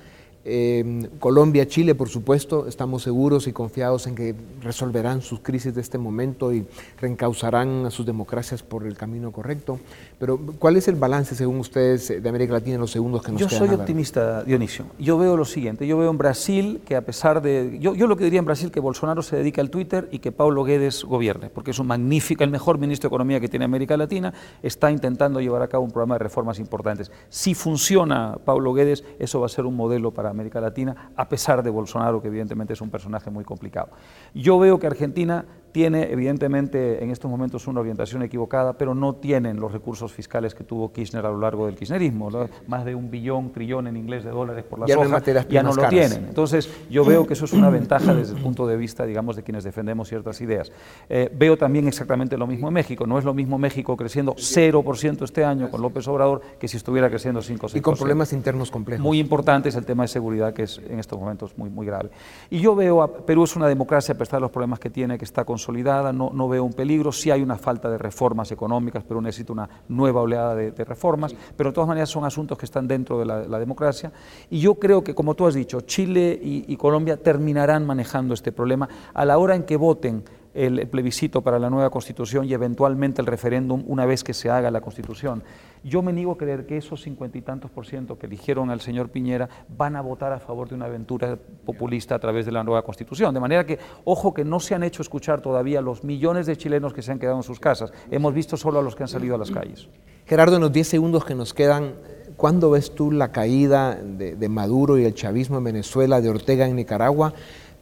Eh, Colombia, Chile, por supuesto, estamos seguros y confiados en que resolverán sus crisis de este momento y reencauzarán a sus democracias por el camino correcto. Pero, ¿cuál es el balance, según ustedes, de América Latina en los segundos que nos yo quedan? Yo soy optimista, Dionisio. Yo veo lo siguiente. Yo veo en Brasil que, a pesar de. Yo, yo lo que diría en Brasil que Bolsonaro se dedique al Twitter y que Paulo Guedes gobierne, porque es un magnífico, el mejor ministro de Economía que tiene América Latina, está intentando llevar a cabo un programa de reformas importantes. Si funciona Paulo Guedes, eso va a ser un modelo para América Latina, a pesar de Bolsonaro, que evidentemente es un personaje muy complicado. Yo veo que Argentina tiene evidentemente en estos momentos una orientación equivocada, pero no tienen los recursos fiscales que tuvo Kirchner a lo largo del kirchnerismo, más de un billón, trillón en inglés de dólares por la ya soja, no ya no lo tienen. Entonces yo veo que eso es una ventaja desde el punto de vista, digamos, de quienes defendemos ciertas ideas. Eh, veo también exactamente lo mismo en México, no es lo mismo México creciendo 0% este año con López Obrador que si estuviera creciendo 5 o 6%. Y con problemas internos complejos. Muy importante es el tema de seguridad que es en estos momentos muy, muy grave. Y yo veo, a Perú es una democracia a pesar de los problemas que tiene, que está consolidada, no, no veo un peligro, sí hay una falta de reformas económicas, pero necesita una nueva oleada de, reformas, pero de todas maneras son asuntos que están dentro de la, democracia. Y yo creo que, como tú has dicho, Chile y, Colombia terminarán manejando este problema a la hora en que voten el plebiscito para la nueva constitución y eventualmente el referéndum una vez que se haga la constitución. Yo me niego a creer que esos cincuenta y tantos por ciento que eligieron al señor Piñera van a votar a favor de una aventura populista a través de la nueva constitución. De manera que, ojo, que no se han hecho escuchar todavía los millones de chilenos que se han quedado en sus casas. Hemos visto solo a los que han salido a las calles. Gerardo, en los 10 segundos que nos quedan, ¿cuándo ves tú la caída de, de Maduro y el chavismo en Venezuela, de Ortega en Nicaragua?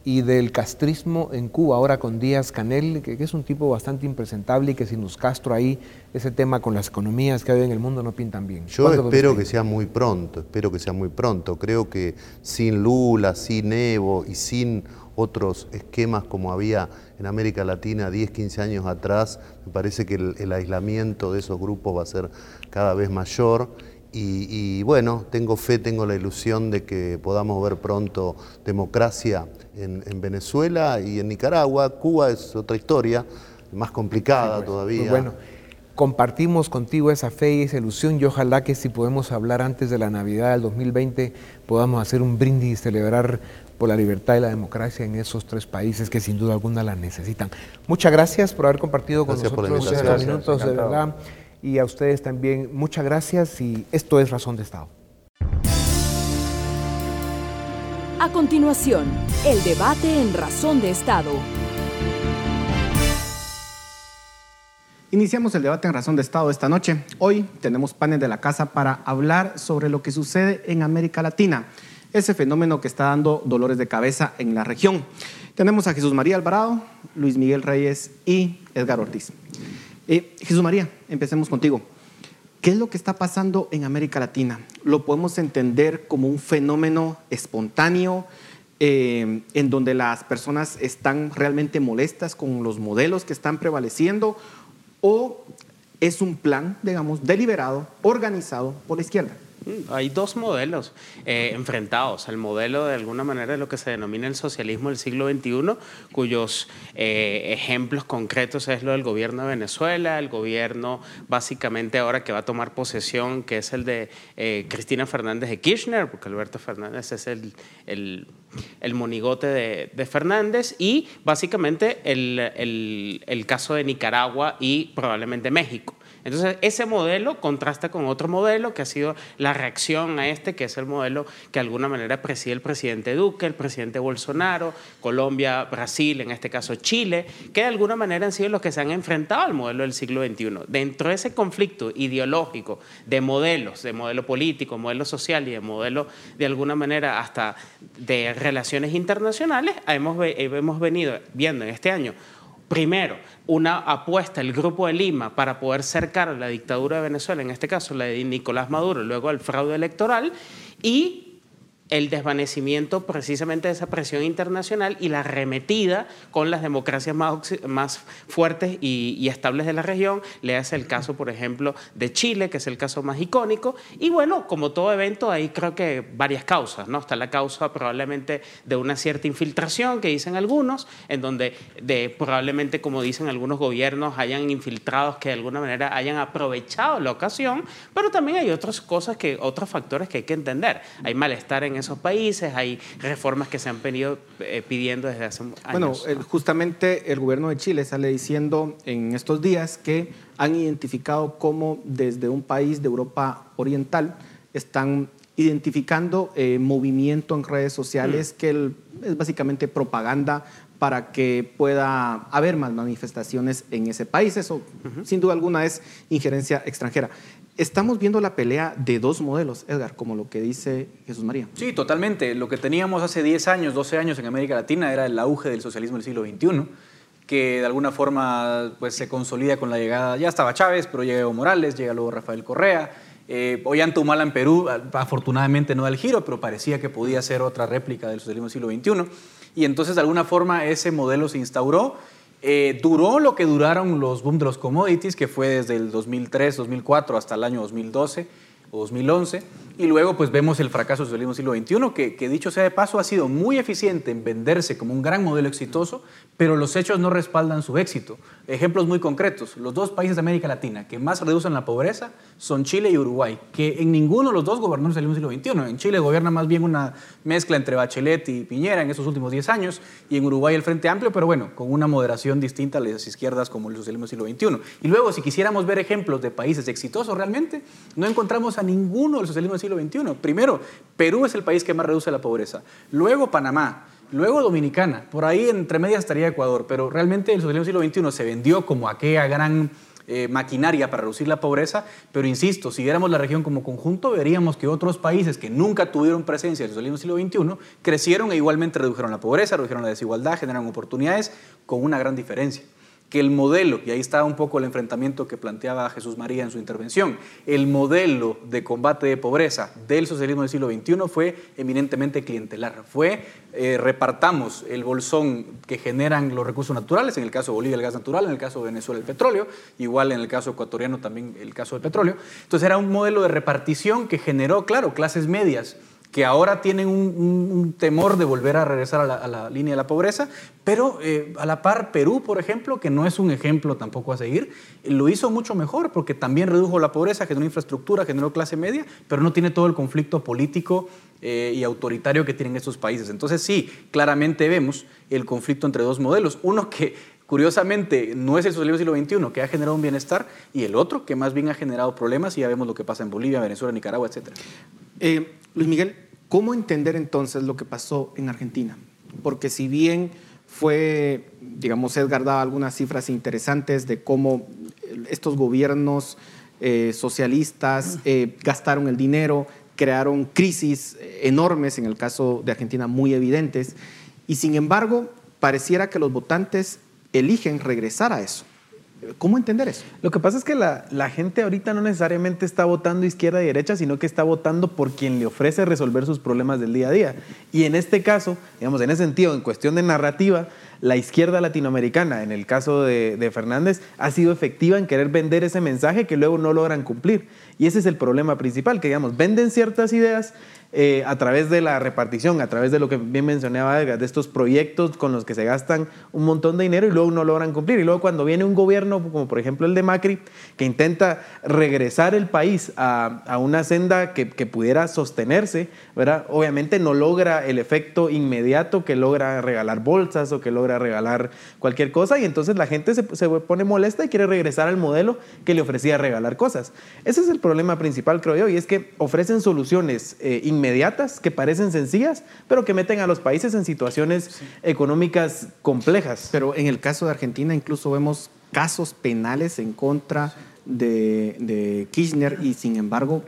Y del castrismo en Cuba, ahora con Díaz Canel, que, es un tipo bastante impresentable y que sin los Castro ahí, ese tema con las economías que hay en el mundo no pintan bien. Yo espero que sea muy pronto, espero que sea muy pronto. Creo que sin Lula, sin Evo y sin otros esquemas como había en América Latina 10, 15 años atrás, me parece que el aislamiento de esos grupos va a ser cada vez mayor y, bueno, tengo fe, tengo la ilusión de que podamos ver pronto democracia en, Venezuela y en Nicaragua. Cuba es otra historia, más complicada pues, todavía. bueno, compartimos contigo esa fe y esa ilusión y ojalá que si podemos hablar antes de la Navidad del 2020 podamos hacer un brindis y celebrar por la libertad y la democracia en esos tres países que sin duda alguna la necesitan. Muchas gracias por haber compartido con nosotros estos minutos, de verdad y a ustedes también muchas gracias y esto es Razón de Estado. A continuación, el debate en Razón de Estado. Iniciamos el debate en Razón de Estado esta noche. Hoy tenemos panes de la casa para hablar sobre lo que sucede en América Latina, ese fenómeno que está dando dolores de cabeza en la región. Tenemos a Jesús María Alvarado, Luis Miguel Reyes y Edgar Ortiz. Eh, Jesús María, empecemos contigo. ¿Qué es lo que está pasando en América Latina? ¿Lo podemos entender como un fenómeno espontáneo eh, en donde las personas están realmente molestas con los modelos que están prevaleciendo o es un plan, digamos, deliberado, organizado por la izquierda? Mm, hay dos modelos eh, enfrentados. El modelo de alguna manera de lo que se denomina el socialismo del siglo XXI, cuyos eh, ejemplos concretos es lo del gobierno de Venezuela, el gobierno básicamente ahora que va a tomar posesión, que es el de eh, Cristina Fernández de Kirchner, porque Alberto Fernández es el, monigote de, Fernández, y básicamente el caso de Nicaragua y probablemente México. Entonces, ese modelo contrasta con otro modelo que ha sido la reacción a este, que es el modelo que de alguna manera preside el presidente Duque, el presidente Bolsonaro, Colombia, Brasil, en este caso Chile, que de alguna manera han sido los que se han enfrentado al modelo del siglo XXI. Dentro de ese conflicto ideológico de modelos, de modelo político, modelo social y de modelo de alguna manera hasta de relaciones internacionales, hemos, hemos venido viendo en este año primero, una apuesta el Grupo de Lima para poder cercar a la dictadura de Venezuela, en este caso la de Nicolás Maduro, luego el fraude electoral, y el desvanecimiento precisamente de esa presión internacional y la remetida con las democracias más, más fuertes y, estables de la región. Le hace el caso, por ejemplo, de Chile, que es el caso más icónico. Y bueno, como todo evento, hay creo que varias causas. ¿no? Está la causa probablemente de una cierta infiltración, que dicen algunos, en donde de, probablemente, como dicen algunos gobiernos, hayan infiltrados que de alguna manera hayan aprovechado la ocasión, pero también hay otras cosas, que, otros factores que hay que entender. Hay malestar en en esos países, hay reformas que se han venido eh, pidiendo desde hace años. Bueno, justamente el gobierno de Chile sale diciendo en estos días que han identificado cómo desde un país de Europa Oriental están identificando eh, movimiento en redes sociales mm. que es básicamente propaganda para que pueda haber más manifestaciones en ese país. Eso, sin duda alguna, es injerencia extranjera. Estamos viendo la pelea de dos modelos, Edgar, como lo que dice Jesús María. Sí, totalmente. Lo que teníamos hace 10 años, 12 años en América Latina era el auge del socialismo del siglo XXI, que de alguna forma pues, se consolida con la llegada, ya estaba Chávez, pero llega Evo Morales, llega luego Rafael Correa, eh, Ollanta en Perú, afortunadamente no da el giro, pero parecía que podía ser otra réplica del socialismo del siglo XXI. Y entonces, de alguna forma, ese modelo se instauró. Eh, duró lo que duraron los boom de los commodities, que fue desde el 2003, 2004 hasta el año 2012 o 2011. Y luego pues vemos el fracaso del socialismo siglo XXI, que, que, dicho sea de paso ha sido muy eficiente en venderse como un gran modelo exitoso, pero los hechos no respaldan su éxito. Ejemplos muy concretos, los dos países de América Latina que más reducen la pobreza son Chile y Uruguay, que en ninguno de los dos gobernó el siglo XXI. En Chile gobierna más bien una mezcla entre Bachelet y Piñera en esos últimos 10 años, y en Uruguay el Frente Amplio, pero bueno, con una moderación distinta a las izquierdas como el socialismo siglo XXI. Y luego, si quisiéramos ver ejemplos de países exitosos realmente, no encontramos a ninguno del socialismo del siglo XXI. Primero, Perú es el país que más reduce la pobreza. Luego, Panamá. Luego Dominicana, por ahí entre medias estaría Ecuador, pero realmente el socialismo del siglo XXI se vendió como aquella gran eh, maquinaria para reducir la pobreza, pero insisto, si viéramos la región como conjunto, veríamos que otros países que nunca tuvieron presencia en el socialismo del siglo XXI crecieron e igualmente redujeron la pobreza, redujeron la desigualdad, generaron oportunidades, con una gran diferencia que el modelo, y ahí está un poco el enfrentamiento que planteaba Jesús María en su intervención, el modelo de combate de pobreza del socialismo del siglo XXI fue eminentemente clientelar. Fue eh, repartamos el bolsón que generan los recursos naturales, en el caso de Bolivia el gas natural, en el caso de Venezuela el petróleo, igual en el caso ecuatoriano también el caso del petróleo. Entonces era un modelo de repartición que generó, claro, clases medias que ahora tienen un, temor de volver a regresar a la, línea de la pobreza, pero eh, a la par Perú, por ejemplo, que no es un ejemplo tampoco a seguir, lo hizo mucho mejor porque también redujo la pobreza, generó infraestructura, generó clase media, pero no tiene todo el conflicto político eh, y autoritario que tienen estos países. Entonces sí, claramente vemos el conflicto entre dos modelos, uno que curiosamente no es el socialismo del siglo XXI que ha generado un bienestar y el otro que más bien ha generado problemas y ya vemos lo que pasa en Bolivia, Venezuela, Nicaragua, etc. Eh, Luis Miguel, ¿Cómo entender entonces lo que pasó en Argentina? Porque si bien fue, digamos, Edgar daba algunas cifras interesantes de cómo estos gobiernos eh, socialistas eh, gastaron el dinero, crearon crisis enormes, en el caso de Argentina muy evidentes, y sin embargo pareciera que los votantes eligen regresar a eso. ¿Cómo entender eso? Lo que pasa es que la, la, gente ahorita no necesariamente está votando izquierda y derecha, sino que está votando por quien le ofrece resolver sus problemas del día a día. Y en este caso, digamos, en ese sentido, en cuestión de narrativa, la izquierda latinoamericana, en el caso de, de Fernández, ha sido efectiva en querer vender ese mensaje que luego no logran cumplir. Y ese es el problema principal, que digamos, venden ciertas ideas eh, a través de la repartición, a través de lo que bien mencionaba de estos proyectos con los que se gastan un montón de dinero y luego no logran cumplir. Y luego cuando viene un gobierno, como por ejemplo el de Macri, que intenta regresar el país a, una senda que, pudiera sostenerse, ¿verdad? obviamente no logra el efecto inmediato que logra regalar bolsas o que logra regalar cualquier cosa y entonces la gente se, pone molesta y quiere regresar al modelo que le ofrecía regalar cosas. Ese es el problema principal, creo yo, y es que ofrecen soluciones eh, inmediatas que parecen sencillas, pero que meten a los países en situaciones económicas complejas. Pero en el caso de Argentina incluso vemos casos penales en contra de, Kirchner y sin embargo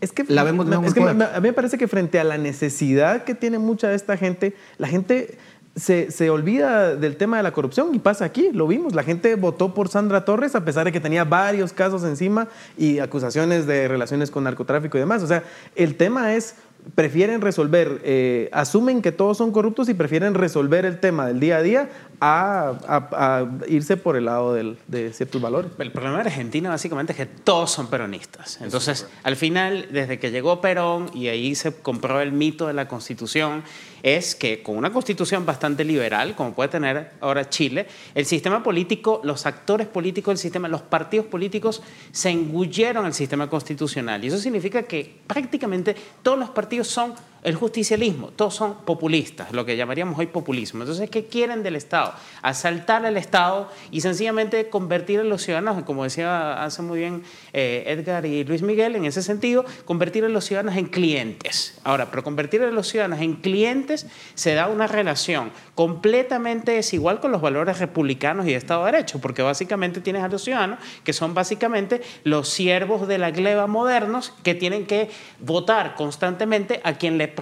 es que, la vemos es que a mí me parece que frente a la necesidad que tiene mucha de esta gente, la gente se, se, olvida del tema de la corrupción y pasa aquí, lo vimos. La gente votó por Sandra Torres a pesar de que tenía varios casos encima y acusaciones de relaciones con narcotráfico y demás. O sea, el tema es prefieren resolver, eh, asumen que todos son corruptos y prefieren resolver el tema del día a día a, irse por el lado de ciertos valores. El problema de Argentina básicamente es que todos son peronistas. Entonces, al final, desde que llegó Perón y ahí se compró el mito de la constitución, es que con una constitución bastante liberal, como puede tener ahora Chile, el sistema político, los actores políticos del sistema, los partidos políticos se engulleron al sistema constitucional. Y eso significa que prácticamente todos los partidos son el justicialismo, todos son populistas, lo que llamaríamos hoy populismo. Entonces, ¿qué quieren del Estado? Asaltar al Estado y sencillamente convertir a los ciudadanos, como decía hace muy bien eh, Edgar y Luis Miguel, en ese sentido, convertir a los ciudadanos en clientes. Ahora, pero convertir a los ciudadanos en clientes se da una relación completamente desigual con los valores republicanos y de Estado de Derecho, porque básicamente tienes a los ciudadanos que son básicamente los siervos de la gleba modernos que tienen que votar constantemente a quien le,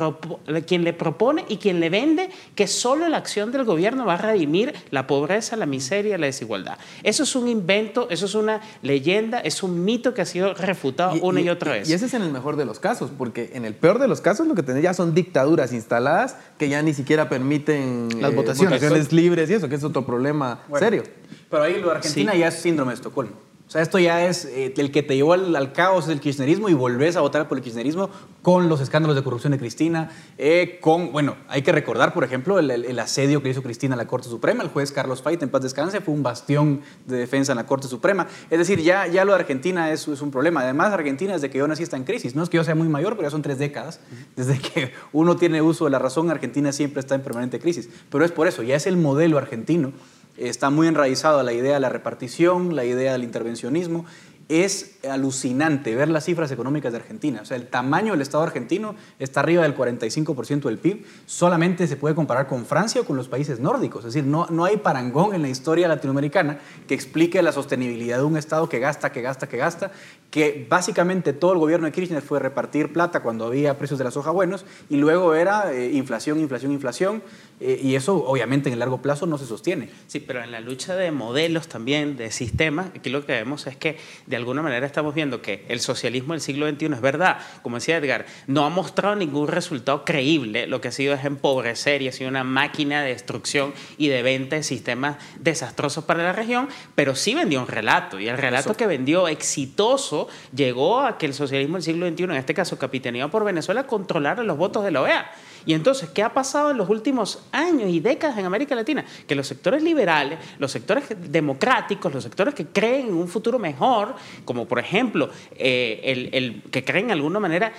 quien le propone y quien le vende que solo la acción del gobierno va a redimir la pobreza, la miseria, la desigualdad. Eso es un invento, eso es una leyenda, es un mito que ha sido refutado una y, otra vez. Y ese es en el mejor de los casos, porque en el peor de los casos lo que tenés ya son dictaduras instaladas que ya ni siquiera permiten las votaciones. libres y eso, que es otro problema serio. Pero ahí lo de Argentina ya es síndrome de Estocolmo. O sea, esto ya es eh, el que te llevó al, caos del kirchnerismo y volvés a votar por el kirchnerismo con los escándalos de corrupción de Cristina, eh, con, bueno, hay que recordar, por ejemplo, el, asedio que hizo Cristina a la Corte Suprema, el juez Carlos Fait, en paz descanse, fue un bastión de defensa en la Corte Suprema. Es decir, ya, ya lo de Argentina es, es un problema. Además, Argentina desde que yo nací está en crisis. No es que yo sea muy mayor, pero ya son tres décadas. Desde que uno tiene uso de la razón, Argentina siempre está en permanente crisis. Pero es por eso, ya es el modelo argentino está muy enraizado la idea de la repartición, la idea del intervencionismo es alucinante ver las cifras económicas de Argentina. O sea, el tamaño del Estado argentino está arriba del 45% del PIB. Solamente se puede comparar con Francia o con los países nórdicos. Es decir, no, no hay parangón en la historia latinoamericana que explique la sostenibilidad de un Estado que gasta, que gasta, que gasta, que básicamente todo el gobierno de Kirchner fue repartir plata cuando había precios de la soja buenos y luego era eh, inflación, inflación, inflación. Eh, y eso obviamente en el largo plazo no se sostiene. Sí, pero en la lucha de modelos también, de sistemas, aquí lo que vemos es que de alguna manera estamos viendo que el socialismo del siglo XXI es verdad, como decía Edgar, no ha mostrado ningún resultado creíble, lo que ha sido es empobrecer y ha sido una máquina de destrucción y de venta de sistemas desastrosos para la región, pero sí vendió un relato y el relato que vendió exitoso llegó a que el socialismo del siglo XXI, en este caso capitaneado por Venezuela, controlara los votos de la OEA. Y entonces, ¿qué ha pasado en los últimos años y décadas en América Latina? Que los sectores liberales, los sectores democráticos, los sectores que creen en un futuro mejor, como por ejemplo eh, el, que creen de alguna manera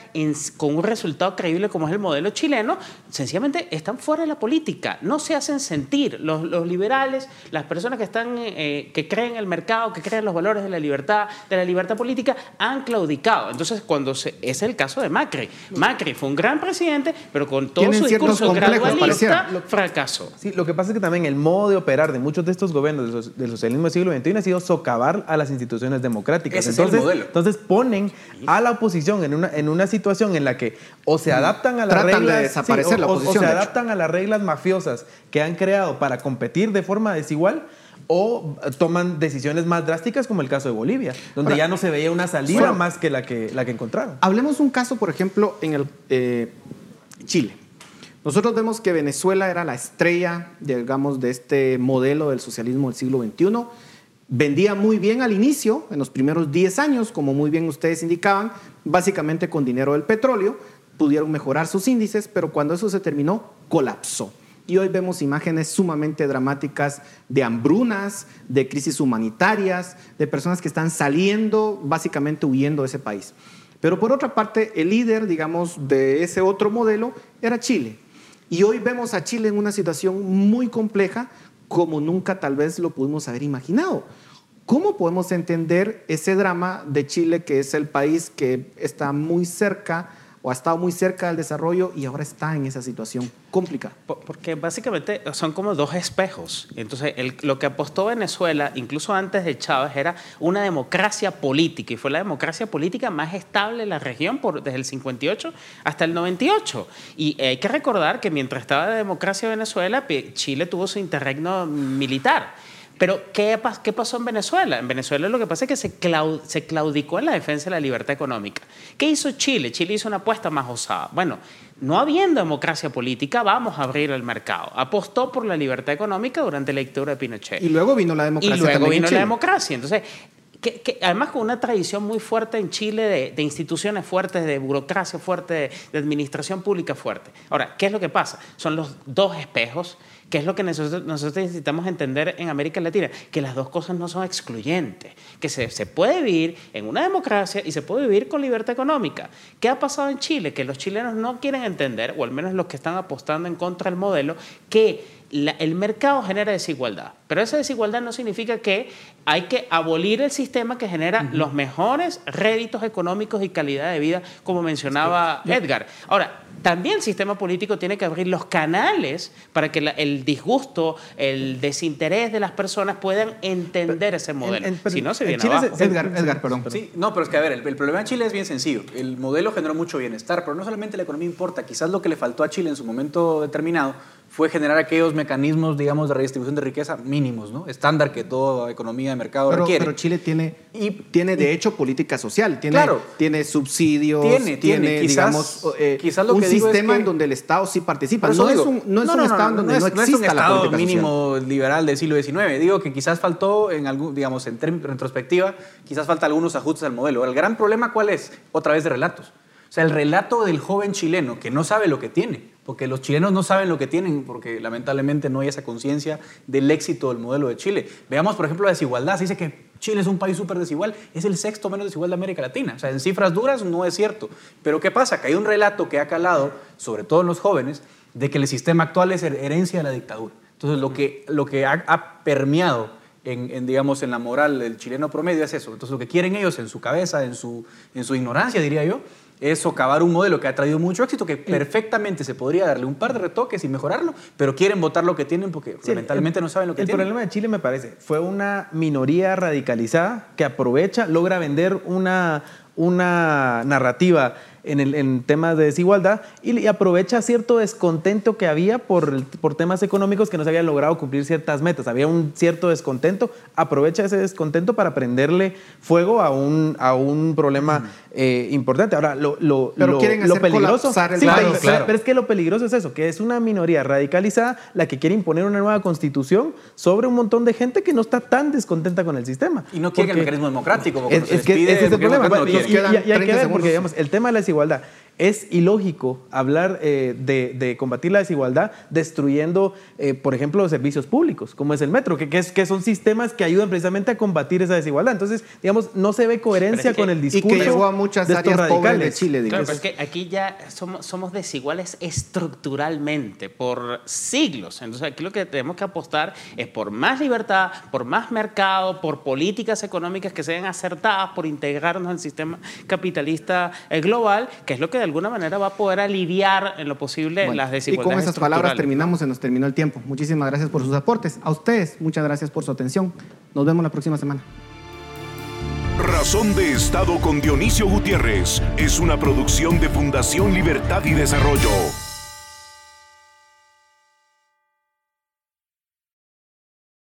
con un resultado creíble como es el modelo chileno, sencillamente están fuera de la política, no se hacen sentir. Los, liberales, las personas que, están, eh, que creen en el mercado, que creen en los valores de la libertad, de la libertad política, han claudicado. Entonces, cuando se, es el caso de Macri. Macri fue un gran presidente, pero con todo su discurso gradualista fracasó. Sí, lo que pasa es que también el modo de operar de muchos de estos gobiernos del socialismo del siglo XXI ha sido socavar a las instituciones democráticas. entonces, entonces ponen a la oposición en una, en una situación en la que o se adaptan a las reglas... De desaparecer la oposición, o, se adaptan a las reglas mafiosas que han creado para competir de forma desigual o toman decisiones más drásticas como el caso de Bolivia, donde ya no se veía una salida más que la que, la que encontraron. Hablemos un caso, por ejemplo, en el eh, Chile. Nosotros vemos que Venezuela era la estrella, digamos, de este modelo del socialismo del siglo XXI. Vendía muy bien al inicio, en los primeros 10 años, como muy bien ustedes indicaban, básicamente con dinero del petróleo, pudieron mejorar sus índices, pero cuando eso se terminó, colapsó. Y hoy vemos imágenes sumamente dramáticas de hambrunas, de crisis humanitarias, de personas que están saliendo, básicamente huyendo de ese país. Pero por otra parte, el líder, digamos, de ese otro modelo era Chile. Y hoy vemos a Chile en una situación muy compleja como nunca tal vez lo pudimos haber imaginado. ¿Cómo podemos entender ese drama de Chile, que es el país que está muy cerca o ha estado muy cerca del desarrollo y ahora está en esa situación complicada. Porque básicamente son como dos espejos. Entonces, lo que apostó Venezuela, incluso antes de Chávez, era una democracia política y fue la democracia política más estable en la región por, desde el 58 hasta el 98. Y hay que recordar que mientras estaba la democracia Venezuela, Chile tuvo su interregno militar. Pero, ¿qué, ¿qué, pasó en Venezuela? En Venezuela lo que pasa es que se, se claudicó en la defensa de la libertad económica. ¿Qué hizo Chile? Chile hizo una apuesta más osada. Bueno, no habiendo democracia política, vamos a abrir el mercado. Apostó por la libertad económica durante la dictadura de Pinochet. Y luego vino la democracia. Y luego vino la democracia. Entonces, que, además con una tradición muy fuerte en Chile de, instituciones fuertes, de burocracia fuerte, de, de, administración pública fuerte. Ahora, ¿qué es lo que pasa? Son los dos espejos ¿Qué es lo que nosotros, nosotros necesitamos entender en América Latina? Que las dos cosas no son excluyentes, que se, se puede vivir en una democracia y se puede vivir con libertad económica. ¿Qué ha pasado en Chile? Que los chilenos no quieren entender, o al menos los que están apostando en contra del modelo, que el mercado genera desigualdad, pero esa desigualdad no significa que hay que abolir el sistema que genera los mejores réditos económicos y calidad de vida, como mencionaba Edgar. Ahora, también el sistema político tiene que abrir los canales para que el disgusto, el desinterés de las personas puedan entender ese modelo. si no, se viene abajo. Edgar, Edgar, perdón. Sí, no, pero es que, a ver, el, el, problema de Chile es bien sencillo. El modelo generó mucho bienestar, pero no solamente la economía importa. Quizás lo que le faltó a Chile en su momento determinado fue generar aquellos mecanismos, digamos, de redistribución de riqueza mínimos, ¿no? Estándar que toda economía de mercado requiere. Pero Chile tiene, y, tiene de hecho, política social. Tiene, claro, tiene subsidios, tiene, tiene, digamos, eh, quizás lo un sistema en donde el Estado sí participa. No, es un, no es un Estado en donde no, es un Estado mínimo liberal del siglo XIX. Digo que quizás faltó, en algún, digamos, en retrospectiva, quizás falta algunos ajustes al modelo. El gran problema, ¿cuál es? Otra vez de relatos. O sea, el relato del joven chileno que no sabe lo que tiene porque los chilenos no saben lo que tienen, porque lamentablemente no hay esa conciencia del éxito del modelo de Chile. Veamos, por ejemplo, la desigualdad. Se dice que Chile es un país súper desigual, es el sexto menos desigual de América Latina. O sea, en cifras duras no es cierto. Pero ¿qué pasa? Que hay un relato que ha calado, sobre todo en los jóvenes, de que el sistema actual es herencia de la dictadura. Entonces, lo que, lo que ha, permeado en, digamos, en la moral del chileno promedio es eso. Entonces, lo que quieren ellos en su cabeza, en su, en su ignorancia, diría yo, es socavar un modelo que ha traído mucho éxito, que perfectamente se podría darle un par de retoques y mejorarlo, pero quieren votar lo que tienen porque lamentablemente no saben lo que tienen. El problema de Chile, me parece, fue una minoría radicalizada que aprovecha, logra vender una, una narrativa en, el, en temas de desigualdad y, aprovecha cierto descontento que había por, por temas económicos que no se habían logrado cumplir ciertas metas. Había un cierto descontento, aprovecha ese descontento para prenderle fuego a un, a un problema eh, importante. Ahora, lo, lo, pero quieren lo peligroso. El sí, pero, pero, es que lo peligroso es eso, que es una minoría radicalizada la que quiere imponer una nueva constitución sobre un montón de gente que no está tan descontenta con el sistema. Y no quiere el mecanismo democrático. Es, es que ese es el problema. y, hay que ver, porque digamos, el tema de la desigualdad es ilógico hablar eh, de, combatir la desigualdad destruyendo, eh, por ejemplo, los servicios públicos, como es el metro, que, es, que son sistemas que ayudan precisamente a combatir esa desigualdad. Entonces, digamos, no se ve coherencia con el discurso. Y que llegó a muchas áreas pobres de Chile. Claro, pero es que aquí ya somos, somos desiguales estructuralmente por siglos. Entonces, aquí lo que tenemos que apostar es por más libertad, por más mercado, por políticas económicas que sean acertadas, por integrarnos al sistema capitalista eh, global, que es lo que de alguna manera va a poder aliviar en lo posible las desigualdades. Y con esas palabras terminamos, se nos terminó el tiempo. Muchísimas gracias por sus aportes. A ustedes, muchas gracias por su atención. Nos vemos la próxima semana. Razón de Estado con Dionisio Gutiérrez es una producción de Fundación Libertad y Desarrollo.